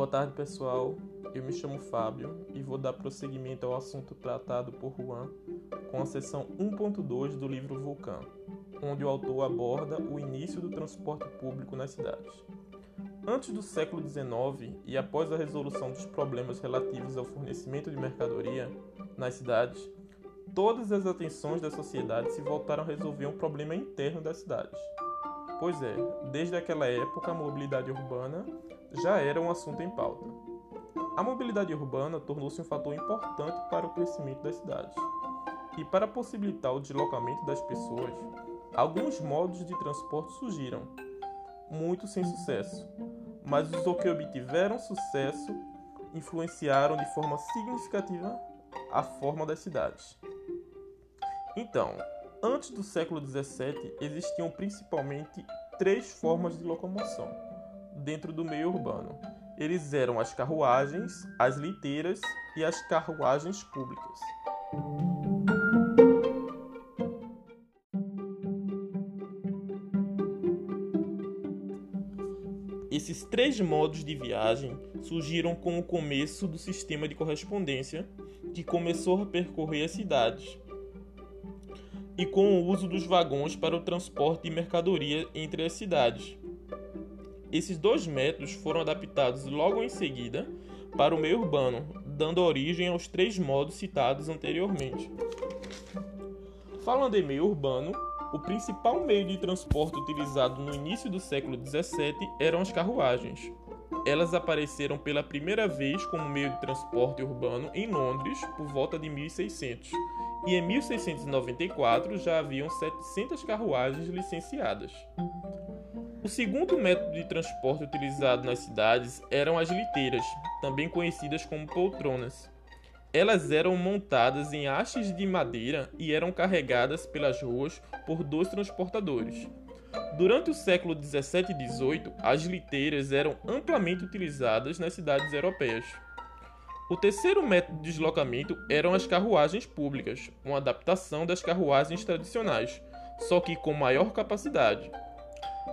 Boa tarde, pessoal. Eu me chamo Fábio e vou dar prosseguimento ao assunto tratado por Juan com a seção 1.2 do livro Vulcão, onde o autor aborda o início do transporte público nas cidades. Antes do século XIX e após a resolução dos problemas relativos ao fornecimento de mercadoria nas cidades, todas as atenções da sociedade se voltaram a resolver um problema interno das cidades. Pois é, desde aquela época a mobilidade urbana já era um assunto em pauta. A mobilidade urbana tornou-se um fator importante para o crescimento das cidades. E para possibilitar o deslocamento das pessoas, alguns modos de transporte surgiram, muitos sem sucesso, mas os que obtiveram sucesso influenciaram de forma significativa a forma das cidades. Então, antes do século XVII, existiam principalmente três formas de locomoção dentro do meio urbano. Eles eram as carruagens, as liteiras e as carruagens públicas. Esses três modos de viagem surgiram com o começo do sistema de correspondência, que começou a percorrer as cidades, e com o uso dos vagões para o transporte de mercadoria entre as cidades. Esses dois métodos foram adaptados logo em seguida para o meio urbano, dando origem aos três modos citados anteriormente. Falando em meio urbano, o principal meio de transporte utilizado no início do século XVII eram as carruagens. Elas apareceram pela primeira vez como meio de transporte urbano em Londres por volta de 1600, e em 1694 já haviam 700 carruagens licenciadas. O segundo método de transporte utilizado nas cidades eram as liteiras, também conhecidas como poltronas. Elas eram montadas em hastes de madeira e eram carregadas pelas ruas por dois transportadores. Durante o século 17 e 18, as liteiras eram amplamente utilizadas nas cidades europeias. O terceiro método de deslocamento eram as carruagens públicas, uma adaptação das carruagens tradicionais, só que com maior capacidade.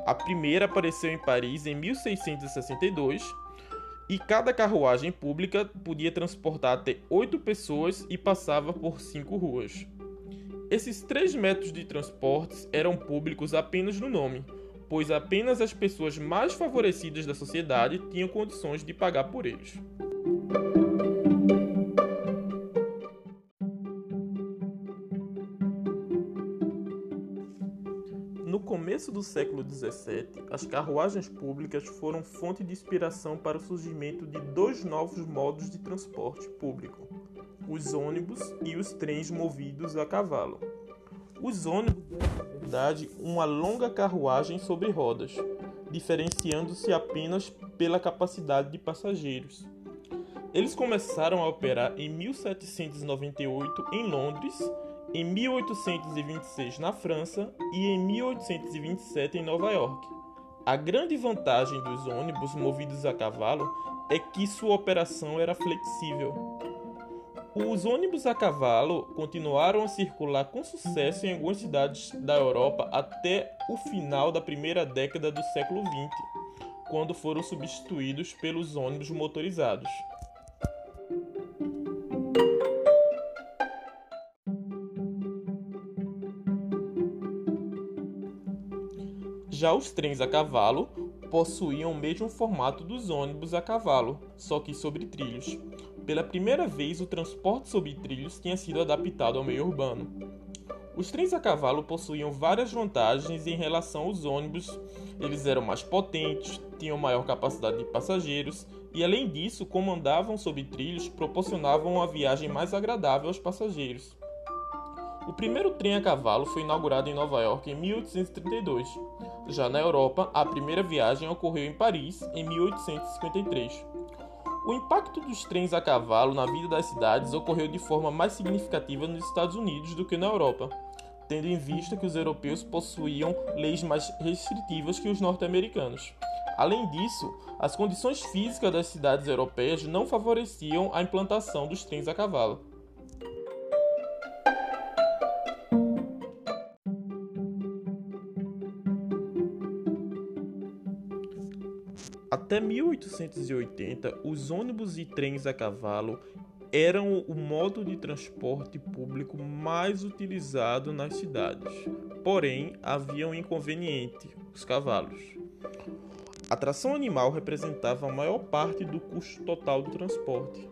A primeira apareceu em Paris em 1662 e cada carruagem pública podia transportar até oito pessoas e passava por cinco ruas. Esses três métodos de transportes eram públicos apenas no nome, pois apenas as pessoas mais favorecidas da sociedade tinham condições de pagar por eles. Começo do século XVII, as carruagens públicas foram fonte de inspiração para o surgimento de dois novos modos de transporte público: os ônibus e os trens movidos a cavalo. Os ônibus eram, na verdade, uma longa carruagem sobre rodas, diferenciando-se apenas pela capacidade de passageiros. Eles começaram a operar em 1798 em Londres em 1826 na França e em 1827 em Nova York. A grande vantagem dos ônibus movidos a cavalo é que sua operação era flexível. Os ônibus a cavalo continuaram a circular com sucesso em algumas cidades da Europa até o final da primeira década do século XX, quando foram substituídos pelos ônibus motorizados. Já os trens a cavalo possuíam o mesmo formato dos ônibus a cavalo, só que sobre trilhos. Pela primeira vez, o transporte sobre trilhos tinha sido adaptado ao meio urbano. Os trens a cavalo possuíam várias vantagens em relação aos ônibus. Eles eram mais potentes, tinham maior capacidade de passageiros e, além disso, como andavam sobre trilhos, proporcionavam uma viagem mais agradável aos passageiros. O primeiro trem a cavalo foi inaugurado em Nova York em 1832. Já na Europa, a primeira viagem ocorreu em Paris em 1853. O impacto dos trens a cavalo na vida das cidades ocorreu de forma mais significativa nos Estados Unidos do que na Europa, tendo em vista que os europeus possuíam leis mais restritivas que os norte-americanos. Além disso, as condições físicas das cidades europeias não favoreciam a implantação dos trens a cavalo. Até 1880, os ônibus e trens a cavalo eram o modo de transporte público mais utilizado nas cidades. Porém, havia um inconveniente: os cavalos. A tração animal representava a maior parte do custo total do transporte.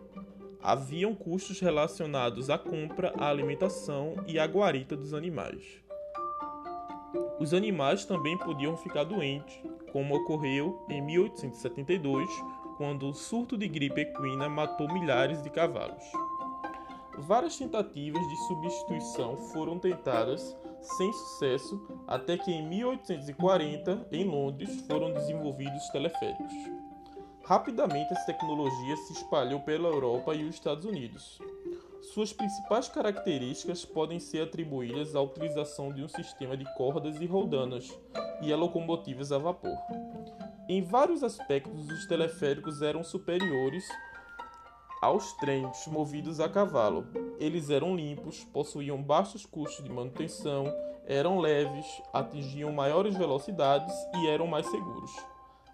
Haviam custos relacionados à compra, à alimentação e à guarita dos animais. Os animais também podiam ficar doentes, como ocorreu em 1872, quando o surto de gripe equina matou milhares de cavalos. Várias tentativas de substituição foram tentadas sem sucesso até que em 1840, em Londres, foram desenvolvidos teleféricos. Rapidamente essa tecnologia se espalhou pela Europa e os Estados Unidos. Suas principais características podem ser atribuídas à utilização de um sistema de cordas e roldanas e a locomotivas a vapor. Em vários aspectos, os teleféricos eram superiores aos trens movidos a cavalo. Eles eram limpos, possuíam baixos custos de manutenção, eram leves, atingiam maiores velocidades e eram mais seguros.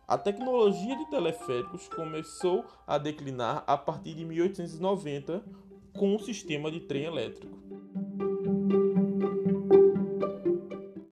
A tecnologia de teleféricos começou a declinar a partir de 1890 com o sistema de trem elétrico.